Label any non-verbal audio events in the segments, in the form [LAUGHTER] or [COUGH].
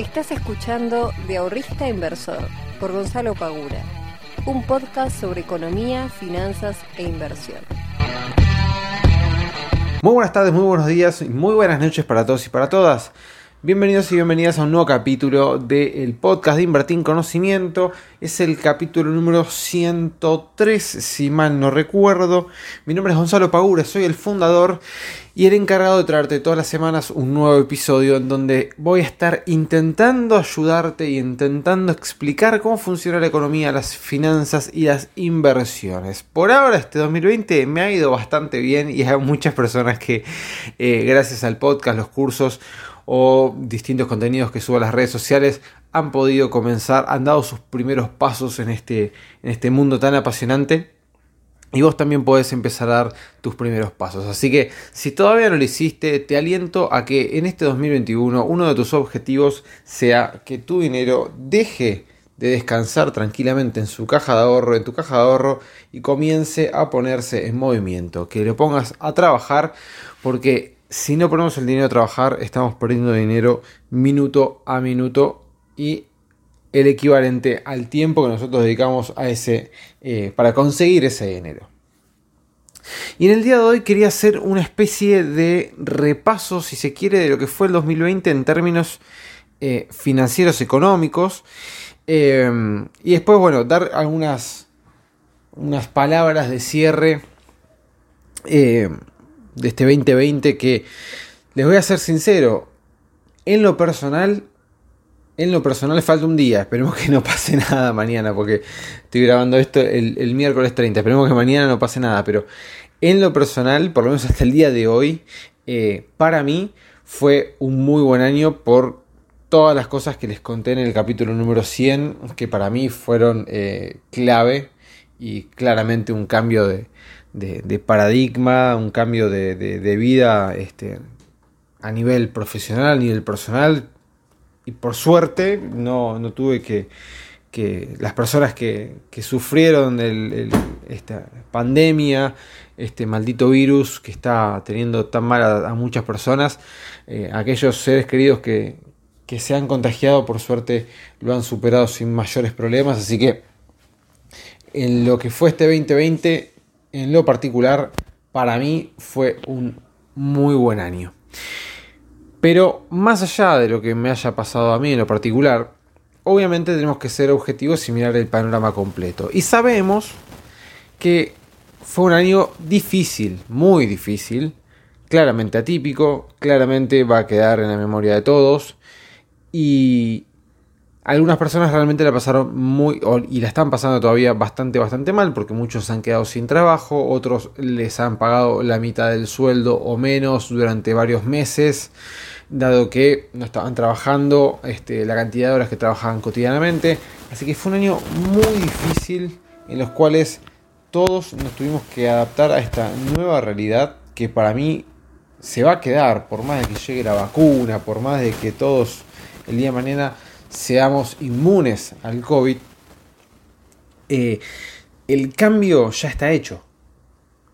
Estás escuchando De Ahorrista Inversor por Gonzalo Pagura, un podcast sobre economía, finanzas e inversión. Muy buenas tardes, muy buenos días y muy buenas noches para todos y para todas. Bienvenidos y bienvenidas a un nuevo capítulo del podcast de Invertir en Conocimiento. Es el capítulo número 103, si mal no recuerdo. Mi nombre es Gonzalo Pagura, soy el fundador y el encargado de traerte todas las semanas un nuevo episodio en donde voy a estar intentando ayudarte y intentando explicar cómo funciona la economía, las finanzas y las inversiones. Por ahora, este 2020 me ha ido bastante bien y hay muchas personas que, eh, gracias al podcast, los cursos, o distintos contenidos que subo a las redes sociales han podido comenzar, han dado sus primeros pasos en este, en este mundo tan apasionante. Y vos también podés empezar a dar tus primeros pasos. Así que si todavía no lo hiciste, te aliento a que en este 2021 uno de tus objetivos sea que tu dinero deje de descansar tranquilamente en su caja de ahorro, en tu caja de ahorro y comience a ponerse en movimiento, que lo pongas a trabajar porque si no ponemos el dinero a trabajar, estamos perdiendo dinero minuto a minuto y el equivalente al tiempo que nosotros dedicamos a ese eh, para conseguir ese dinero. Y en el día de hoy quería hacer una especie de repaso, si se quiere, de lo que fue el 2020 en términos eh, financieros económicos. Eh, y después, bueno, dar algunas unas palabras de cierre de este 2020 que les voy a ser sincero, en lo personal, en lo personal falta un día, esperemos que no pase [LAUGHS] nada mañana, porque estoy grabando esto el, miércoles 30, esperemos que mañana no pase nada, pero en lo personal, por lo menos hasta el día de hoy, eh, para mí fue un muy buen año por todas las cosas que les conté en el capítulo número 100, que para mí fueron eh, clave y claramente un cambio de, de, paradigma, un cambio de, vida este, a nivel profesional, a nivel personal. Y por suerte no, tuve que, que las personas que, sufrieron esta pandemia, este maldito virus que está teniendo tan mal a, muchas personas, eh, aquellos seres queridos que, que se han contagiado, por suerte lo han superado sin mayores problemas. Así que en lo que fue este 2020 en lo particular, para mí fue un muy buen año. Pero más allá de lo que me haya pasado a mí en lo particular, obviamente tenemos que ser objetivos y mirar el panorama completo. Y sabemos que fue un año difícil, muy difícil, claramente atípico, claramente va a quedar en la memoria de todos. Y algunas personas realmente la pasaron muy y la están pasando todavía bastante bastante mal porque muchos han quedado sin trabajo, otros les han pagado la mitad del sueldo o menos durante varios meses, dado que no estaban trabajando este, la cantidad de horas que trabajaban cotidianamente. Así que fue un año muy difícil en los cuales todos nos tuvimos que adaptar a esta nueva realidad que para mí se va a quedar por más de que llegue la vacuna, por más de que todos el día de mañana seamos inmunes al COVID, eh, el cambio ya está hecho.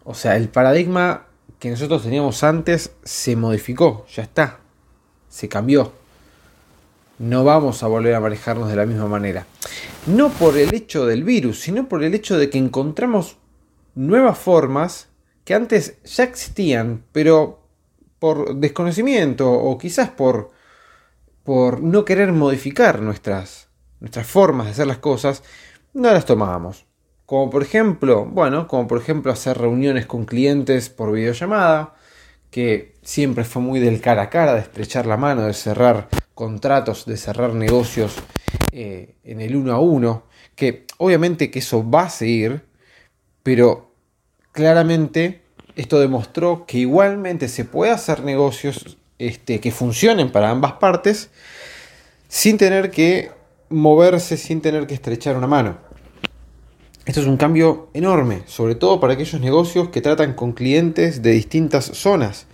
O sea, el paradigma que nosotros teníamos antes se modificó, ya está, se cambió. No vamos a volver a manejarnos de la misma manera. No por el hecho del virus, sino por el hecho de que encontramos nuevas formas que antes ya existían, pero por desconocimiento o quizás por por no querer modificar nuestras, nuestras formas de hacer las cosas, no las tomábamos. Como por ejemplo, bueno, como por ejemplo hacer reuniones con clientes por videollamada, que siempre fue muy del cara a cara, de estrechar la mano, de cerrar contratos, de cerrar negocios eh, en el uno a uno, que obviamente que eso va a seguir, pero claramente esto demostró que igualmente se puede hacer negocios este, que funcionen para ambas partes sin tener que moverse, sin tener que estrechar una mano. Esto es un cambio enorme, sobre todo para aquellos negocios que tratan con clientes de distintas zonas.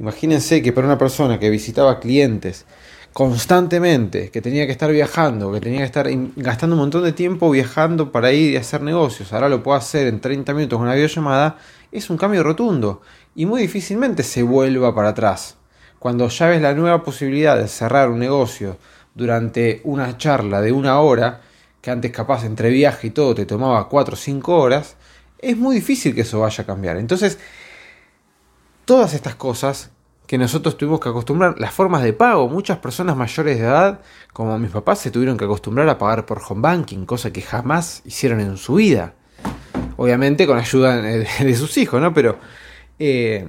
Imagínense que para una persona que visitaba clientes constantemente, que tenía que estar viajando, que tenía que estar gastando un montón de tiempo viajando para ir y hacer negocios, ahora lo puede hacer en 30 minutos con una videollamada, es un cambio rotundo y muy difícilmente se vuelva para atrás cuando ya ves la nueva posibilidad de cerrar un negocio durante una charla de una hora, que antes capaz entre viaje y todo te tomaba 4 o 5 horas, es muy difícil que eso vaya a cambiar. Entonces, todas estas cosas que nosotros tuvimos que acostumbrar, las formas de pago, muchas personas mayores de edad, como mis papás, se tuvieron que acostumbrar a pagar por home banking, cosa que jamás hicieron en su vida. Obviamente con ayuda de, sus hijos, ¿no? Pero eh,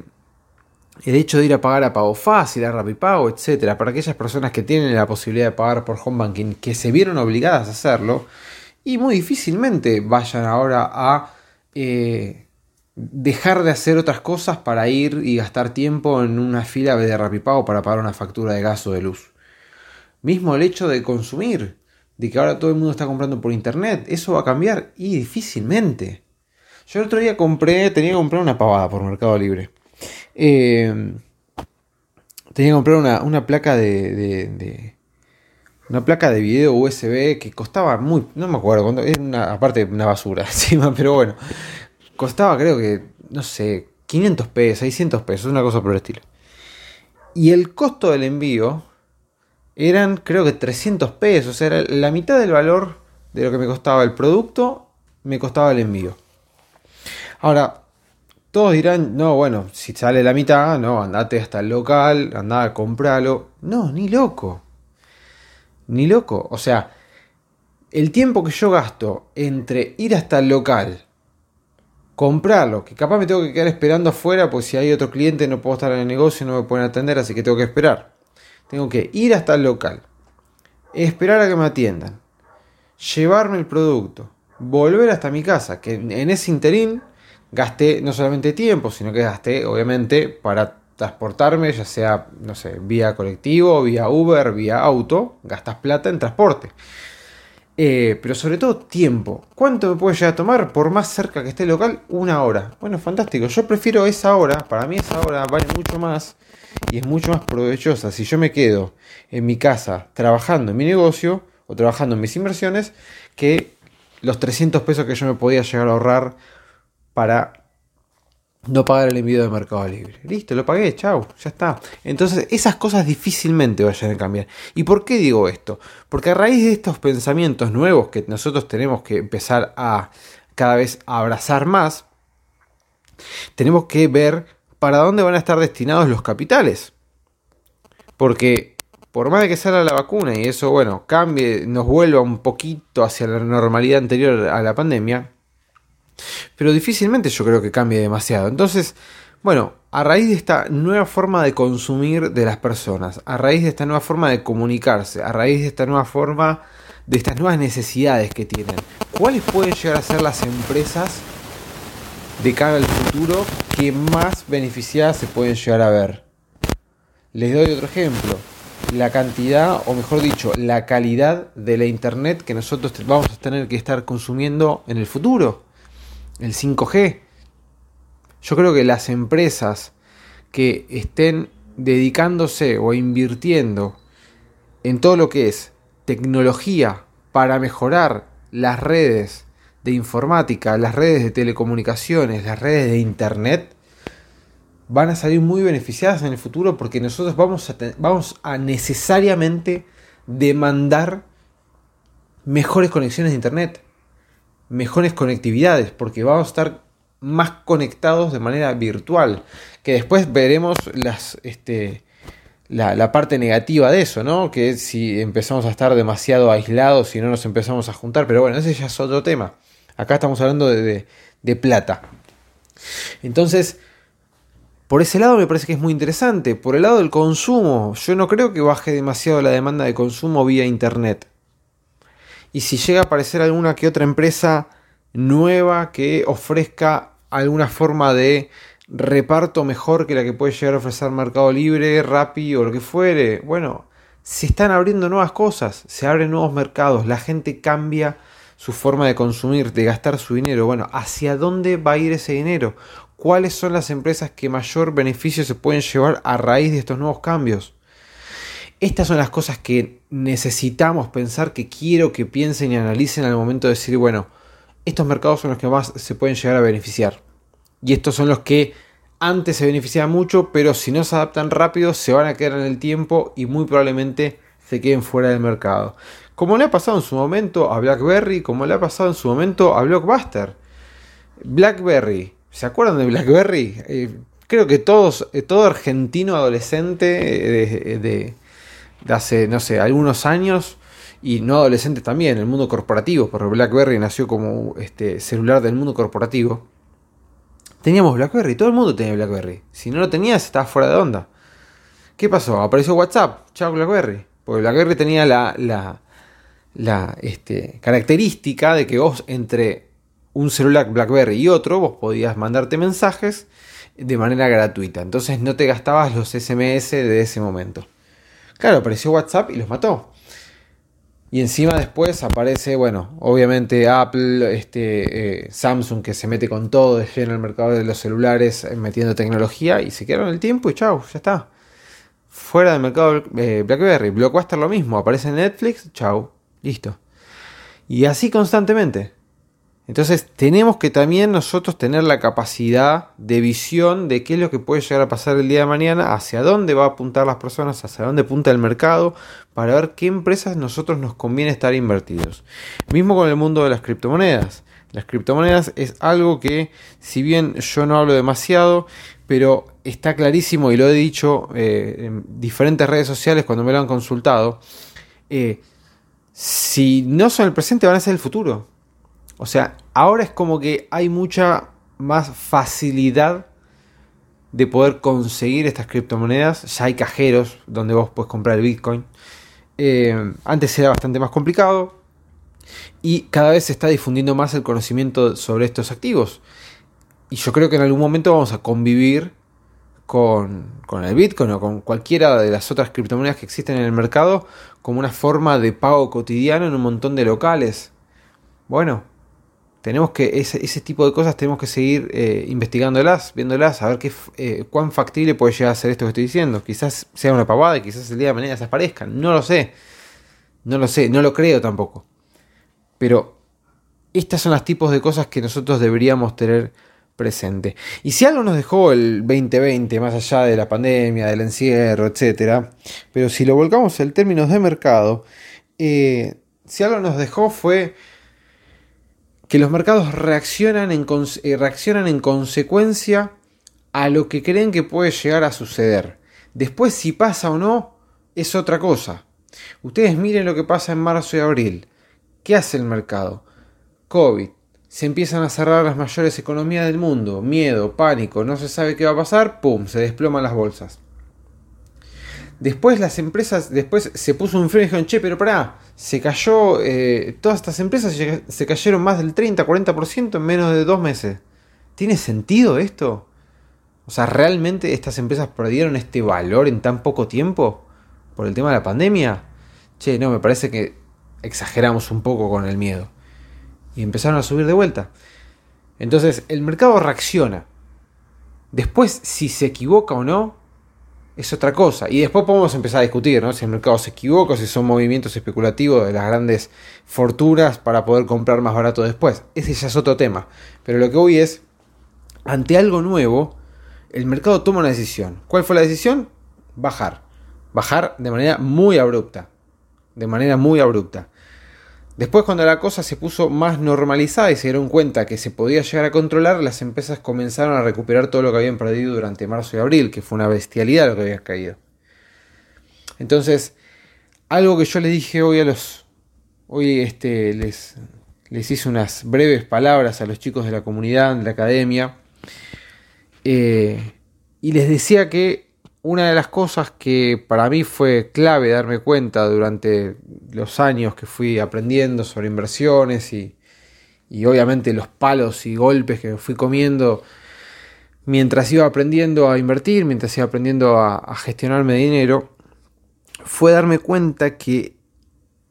el hecho de ir a pagar a pago fácil, a Rapipago, etcétera, para aquellas personas que tienen la posibilidad de pagar por home banking, que se vieron obligadas a hacerlo, y muy difícilmente vayan ahora a eh, dejar de hacer otras cosas para ir y gastar tiempo en una fila de Rapipago para pagar una factura de gas o de luz. Mismo el hecho de consumir, de que ahora todo el mundo está comprando por internet, eso va a cambiar y difícilmente. Yo el otro día compré, tenía que comprar una pavada por Mercado Libre. Eh, tenía que comprar una, placa de, una placa de video USB que costaba muy, no me acuerdo, cuánto, una, aparte una basura [LAUGHS] encima, pero bueno, costaba creo que, no sé, 500 pesos, 600 pesos, una cosa por el estilo. Y el costo del envío eran creo que 300 pesos, era la mitad del valor de lo que me costaba el producto, me costaba el envío. Ahora, todos dirán, no, bueno, si sale la mitad, no, andate hasta el local, andá a comprarlo. No, ni loco. Ni loco. O sea, el tiempo que yo gasto entre ir hasta el local, comprarlo, que capaz me tengo que quedar esperando afuera, pues si hay otro cliente no puedo estar en el negocio, no me pueden atender, así que tengo que esperar. Tengo que ir hasta el local, esperar a que me atiendan, llevarme el producto, volver hasta mi casa, que en ese interín gasté no solamente tiempo, sino que gasté, obviamente, para transportarme, ya sea, no sé, vía colectivo, vía Uber, vía auto, gastas plata en transporte. Eh, pero sobre todo tiempo. ¿Cuánto me puede llegar a tomar por más cerca que esté el local? Una hora. Bueno, fantástico. Yo prefiero esa hora. Para mí esa hora vale mucho más y es mucho más provechosa si yo me quedo en mi casa trabajando en mi negocio o trabajando en mis inversiones que los 300 pesos que yo me podía llegar a ahorrar para no pagar el envío de Mercado Libre. Listo, lo pagué, chao, ya está. Entonces, esas cosas difícilmente vayan a cambiar. ¿Y por qué digo esto? Porque a raíz de estos pensamientos nuevos que nosotros tenemos que empezar a cada vez abrazar más, tenemos que ver para dónde van a estar destinados los capitales. Porque por más de que salga la vacuna y eso, bueno, cambie, nos vuelva un poquito hacia la normalidad anterior a la pandemia, pero difícilmente yo creo que cambie demasiado. Entonces, bueno, a raíz de esta nueva forma de consumir de las personas, a raíz de esta nueva forma de comunicarse, a raíz de esta nueva forma de estas nuevas necesidades que tienen, ¿cuáles pueden llegar a ser las empresas de cara al futuro que más beneficiadas se pueden llegar a ver? Les doy otro ejemplo. La cantidad, o mejor dicho, la calidad de la internet que nosotros vamos a tener que estar consumiendo en el futuro el 5G. Yo creo que las empresas que estén dedicándose o invirtiendo en todo lo que es tecnología para mejorar las redes de informática, las redes de telecomunicaciones, las redes de internet, van a salir muy beneficiadas en el futuro porque nosotros vamos a, vamos a necesariamente demandar mejores conexiones de internet mejores conectividades, porque vamos a estar más conectados de manera virtual. Que después veremos este, la, parte negativa de eso, ¿no? Que si empezamos a estar demasiado aislados y no nos empezamos a juntar. Pero bueno, ese ya es otro tema. Acá estamos hablando de plata. Entonces, por ese lado me parece que es muy interesante. Por el lado del consumo, yo no creo que baje demasiado la demanda de consumo vía Internet y si llega a aparecer alguna que otra empresa nueva que ofrezca alguna forma de reparto mejor que la que puede llegar a ofrecer Mercado Libre, Rappi o lo que fuere, bueno, se están abriendo nuevas cosas, se abren nuevos mercados, la gente cambia su forma de consumir, de gastar su dinero. Bueno, ¿hacia dónde va a ir ese dinero? ¿Cuáles son las empresas que mayor beneficio se pueden llevar a raíz de estos nuevos cambios? Estas son las cosas que necesitamos pensar, que quiero que piensen y analicen al momento de decir, bueno, estos mercados son los que más se pueden llegar a beneficiar. Y estos son los que antes se beneficiaban mucho, pero si no se adaptan rápido se van a quedar en el tiempo y muy probablemente se queden fuera del mercado. Como le ha pasado en su momento a BlackBerry, como le ha pasado en su momento a Blockbuster. BlackBerry, ¿se acuerdan de BlackBerry? Eh, creo que todos, eh, todo argentino adolescente eh, de, hace, no sé, algunos años, y no adolescente también, el mundo corporativo, porque BlackBerry nació como este celular del mundo corporativo. Teníamos BlackBerry, todo el mundo tenía BlackBerry. Si no lo tenías, estabas fuera de onda. ¿Qué pasó? Apareció WhatsApp, chao BlackBerry. Porque BlackBerry tenía la, la, la este, característica de que vos entre un celular BlackBerry y otro, vos podías mandarte mensajes de manera gratuita. Entonces no te gastabas los SMS de ese momento. Claro, apareció WhatsApp y los mató. Y encima después aparece, bueno, obviamente Apple, este, eh, Samsung que se mete con todo de en el mercado de los celulares eh, metiendo tecnología y se quedaron el tiempo y chau, ya está. Fuera del mercado eh, BlackBerry. Blockbuster lo mismo, aparece Netflix, chau, listo. Y así constantemente. Entonces tenemos que también nosotros tener la capacidad de visión de qué es lo que puede llegar a pasar el día de mañana, hacia dónde va a apuntar las personas, hacia dónde apunta el mercado, para ver qué empresas nosotros nos conviene estar invertidos. Mismo con el mundo de las criptomonedas. Las criptomonedas es algo que, si bien yo no hablo demasiado, pero está clarísimo y lo he dicho eh, en diferentes redes sociales cuando me lo han consultado, eh, si no son el presente van a ser el futuro. O sea, ahora es como que hay mucha más facilidad de poder conseguir estas criptomonedas. Ya hay cajeros donde vos puedes comprar el Bitcoin. Eh, antes era bastante más complicado. Y cada vez se está difundiendo más el conocimiento sobre estos activos. Y yo creo que en algún momento vamos a convivir con, con, el Bitcoin o con cualquiera de las otras criptomonedas que existen en el mercado como una forma de pago cotidiano en un montón de locales. Bueno, tenemos que, ese, tipo de cosas tenemos que seguir eh, investigándolas, viéndolas, a ver qué, eh, cuán factible puede llegar a ser esto que estoy diciendo. Quizás sea una pavada y quizás el día de mañana desaparezcan, no lo sé. No lo sé, no lo creo tampoco. Pero estas son los tipos de cosas que nosotros deberíamos tener presente. Y si algo nos dejó el 2020, más allá de la pandemia, del encierro, etc., pero si lo volcamos en términos de mercado, eh, si algo nos dejó fue que los mercados reaccionan en, eh, reaccionan en consecuencia a lo que creen que puede llegar a suceder. Después si pasa o no es otra cosa. Ustedes miren lo que pasa en marzo y abril. ¿Qué hace el mercado? COVID. Se empiezan a cerrar las mayores economías del mundo. Miedo, pánico, no se sabe qué va a pasar. ¡Pum! Se desploman las bolsas. Después las empresas, después se puso un freno y dijeron, che, pero pará, se cayó, eh, todas estas empresas se cayeron más del 30-40% en menos de dos meses. ¿Tiene sentido esto? O sea, ¿realmente estas empresas perdieron este valor en tan poco tiempo? ¿Por el tema de la pandemia? Che, no, me parece que exageramos un poco con el miedo. Y empezaron a subir de vuelta. Entonces, el mercado reacciona. Después, si se equivoca o no, es otra cosa. Y después podemos empezar a discutir, ¿no? Si el mercado se equivoca, si son movimientos especulativos de las grandes fortunas para poder comprar más barato después. Ese ya es otro tema. Pero lo que voy es, ante algo nuevo, el mercado toma una decisión. ¿Cuál fue la decisión? Bajar. Bajar de manera muy abrupta. De manera muy abrupta. Después cuando la cosa se puso más normalizada y se dieron cuenta que se podía llegar a controlar, las empresas comenzaron a recuperar todo lo que habían perdido durante marzo y abril, que fue una bestialidad lo que había caído. Entonces, algo que yo les dije hoy a los... Hoy este, les, les hice unas breves palabras a los chicos de la comunidad, de la academia, eh, y les decía que una de las cosas que para mí fue clave darme cuenta durante los años que fui aprendiendo sobre inversiones y, obviamente los palos y golpes que fui comiendo mientras iba aprendiendo a invertir, mientras iba aprendiendo a, a gestionarme dinero, fue darme cuenta que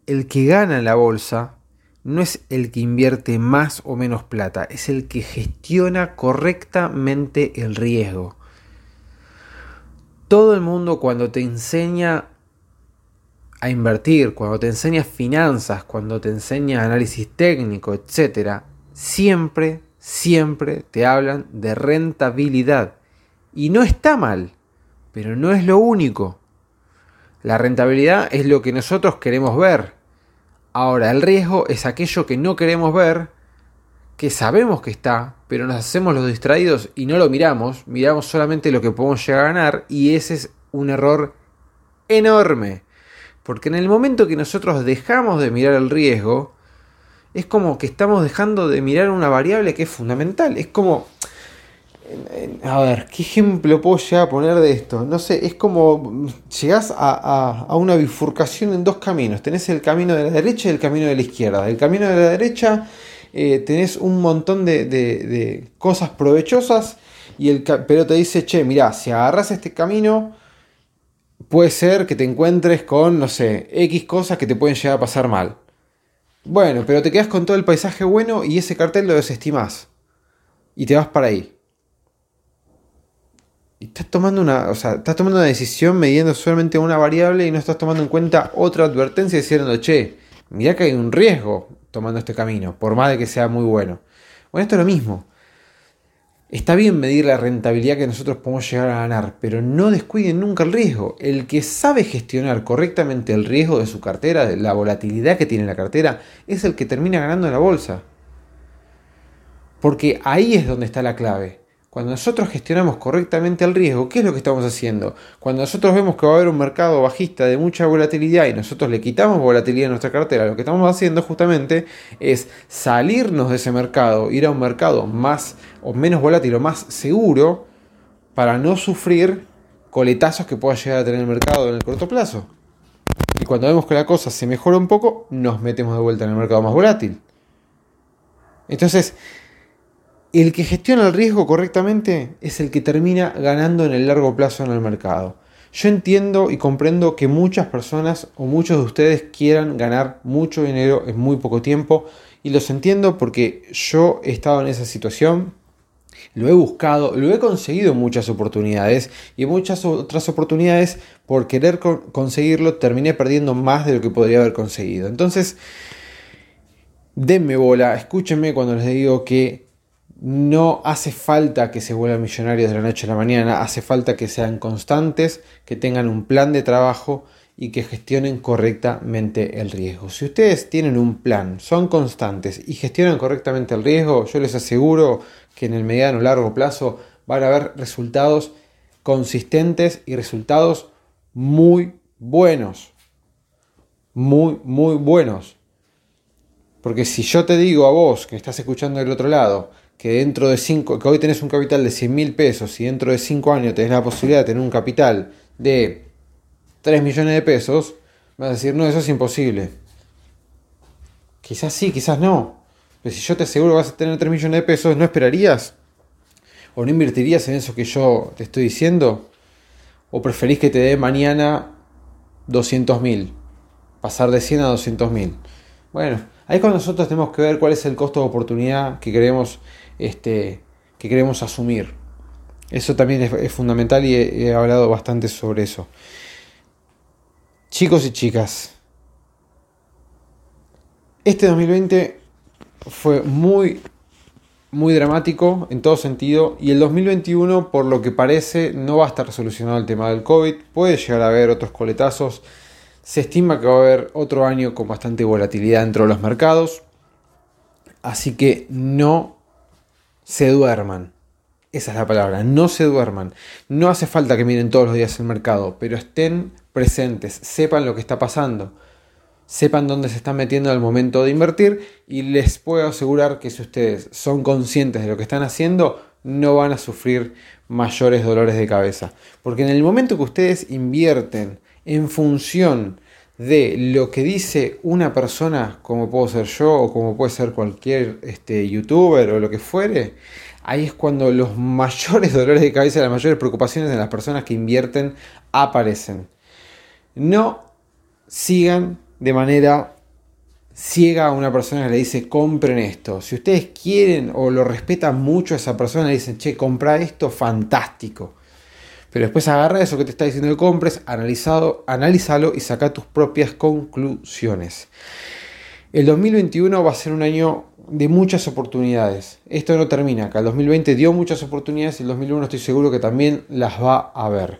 el que gana en la bolsa no es el que invierte más o menos plata, es el que gestiona correctamente el riesgo todo el mundo cuando te enseña a invertir, cuando te enseña finanzas, cuando te enseña análisis técnico, etc., siempre, siempre te hablan de rentabilidad. Y no está mal, pero no es lo único. La rentabilidad es lo que nosotros queremos ver. Ahora, el riesgo es aquello que no queremos ver, que sabemos que está, pero nos hacemos los distraídos y no lo miramos, miramos solamente lo que podemos llegar a ganar y ese es un error enorme. Porque en el momento que nosotros dejamos de mirar el riesgo, es como que estamos dejando de mirar una variable que es fundamental. Es como... A ver, ¿qué ejemplo puedo llegar a poner de esto? No sé, es como llegás a, una bifurcación en dos caminos. Tenés el camino de la derecha y el camino de la izquierda. El camino de la derecha eh, tenés un montón de, cosas provechosas, y el, pero te dice, che, mirá, si agarras este camino, puede ser que te encuentres con, no sé, X cosas que te pueden llegar a pasar mal. Bueno, pero te quedas con todo el paisaje bueno y ese cartel lo desestimas. Y te vas para ahí. Y estás tomando una, o sea, estás tomando una decisión midiendo solamente una variable y no estás tomando en cuenta otra advertencia diciendo, che, mira que hay un riesgo tomando este camino, por más de que sea muy bueno. Bueno, esto es lo mismo. Está bien medir la rentabilidad que nosotros podemos llegar a ganar, pero no descuiden nunca el riesgo. El que sabe gestionar correctamente el riesgo de su cartera, de la volatilidad que tiene la cartera, es el que termina ganando en la bolsa. Porque ahí es donde está la clave. Cuando nosotros gestionamos correctamente el riesgo, ¿qué es lo que estamos haciendo? Cuando nosotros vemos que va a haber un mercado bajista de mucha volatilidad y nosotros le quitamos volatilidad a nuestra cartera, lo que estamos haciendo justamente es salirnos de ese mercado, ir a un mercado más o menos volátil o más seguro para no sufrir coletazos que pueda llegar a tener el mercado en el corto plazo. Y cuando vemos que la cosa se mejora un poco, nos metemos de vuelta en el mercado más volátil. Entonces, el que gestiona el riesgo correctamente es el que termina ganando en el largo plazo en el mercado. Yo entiendo y comprendo que muchas personas o muchos de ustedes quieran ganar mucho dinero en muy poco tiempo y los entiendo porque yo he estado en esa situación, lo he buscado, lo he conseguido en muchas oportunidades y en muchas otras oportunidades por querer conseguirlo terminé perdiendo más de lo que podría haber conseguido. Entonces, denme bola, escúchenme cuando les digo que no hace falta que se vuelvan millonarios de la noche a la mañana, hace falta que sean constantes, que tengan un plan de trabajo y que gestionen correctamente el riesgo. Si ustedes tienen un plan, son constantes y gestionan correctamente el riesgo, yo les aseguro que en el mediano o largo plazo van a haber resultados consistentes y resultados muy buenos. Muy, muy buenos. Porque si yo te digo a vos que estás escuchando del otro lado, que dentro de 5, que hoy tenés un capital de 100 mil pesos y dentro de 5 años tenés la posibilidad de tener un capital de 3 millones de pesos, vas a decir, no, eso es imposible. Quizás sí, quizás no. Pero si yo te aseguro que vas a tener 3 millones de pesos, ¿no esperarías? ¿O no invertirías en eso que yo te estoy diciendo? ¿O preferís que te dé mañana 200 mil? Pasar de 100 a 200 mil. Bueno, ahí cuando nosotros tenemos que ver cuál es el costo de oportunidad que queremos este, que queremos asumir. Eso también es, fundamental y he, hablado bastante sobre eso. Chicos y chicas, este 2020 fue muy, muy dramático en todo sentido y el 2021 por lo que parece no va a estar solucionado el tema del COVID, puede llegar a haber otros coletazos, se estima que va a haber otro año con bastante volatilidad dentro de los mercados, así que no se duerman. Esa es la palabra, no se duerman. No hace falta que miren todos los días el mercado, pero estén presentes, sepan lo que está pasando, sepan dónde se están metiendo al momento de invertir y les puedo asegurar que si ustedes son conscientes de lo que están haciendo, no van a sufrir mayores dolores de cabeza. Porque en el momento que ustedes invierten en función de lo que dice una persona, como puedo ser yo o como puede ser cualquier este, youtuber o lo que fuere, ahí es cuando los [LAUGHS] mayores dolores de cabeza, las mayores preocupaciones de las personas que invierten aparecen. No sigan de manera ciega a una persona que le dice compren esto. Si ustedes quieren o lo respetan mucho a esa persona, le dicen, che, compra esto, fantástico. Pero después agarra eso que te está diciendo que compres, analizado, analízalo y saca tus propias conclusiones. El 2021 va a ser un año de muchas oportunidades. Esto no termina acá. El 2020 dio muchas oportunidades y el 2021 estoy seguro que también las va a ver.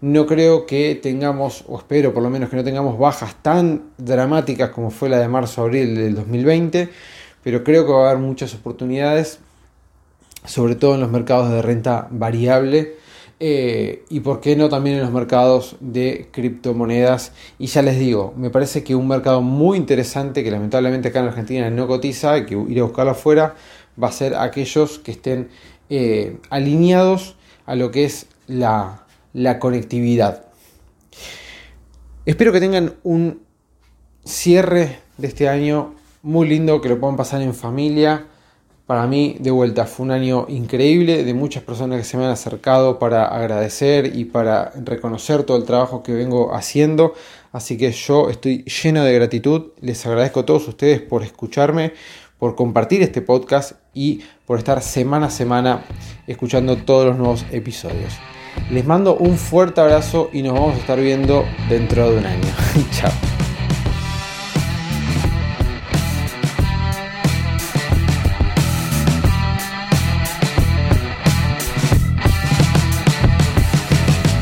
No creo que tengamos, o espero por lo menos que no tengamos bajas tan dramáticas como fue la de marzo-abril del 2020, pero creo que va a haber muchas oportunidades, sobre todo en los mercados de renta variable. Eh, y por qué no también en los mercados de criptomonedas. Y ya les digo, me parece que un mercado muy interesante que lamentablemente acá en Argentina no cotiza, hay que ir a buscarlo afuera, va a ser aquellos que estén eh, alineados a lo que es la, la conectividad. Espero que tengan un cierre de este año muy lindo, que lo puedan pasar en familia. Para mí, de vuelta, fue un año increíble de muchas personas que se me han acercado para agradecer y para reconocer todo el trabajo que vengo haciendo. Así que yo estoy lleno de gratitud. Les agradezco a todos ustedes por escucharme, por compartir este podcast y por estar semana a semana escuchando todos los nuevos episodios. Les mando un fuerte abrazo y nos vamos a estar viendo dentro de un año. [LAUGHS] Chao.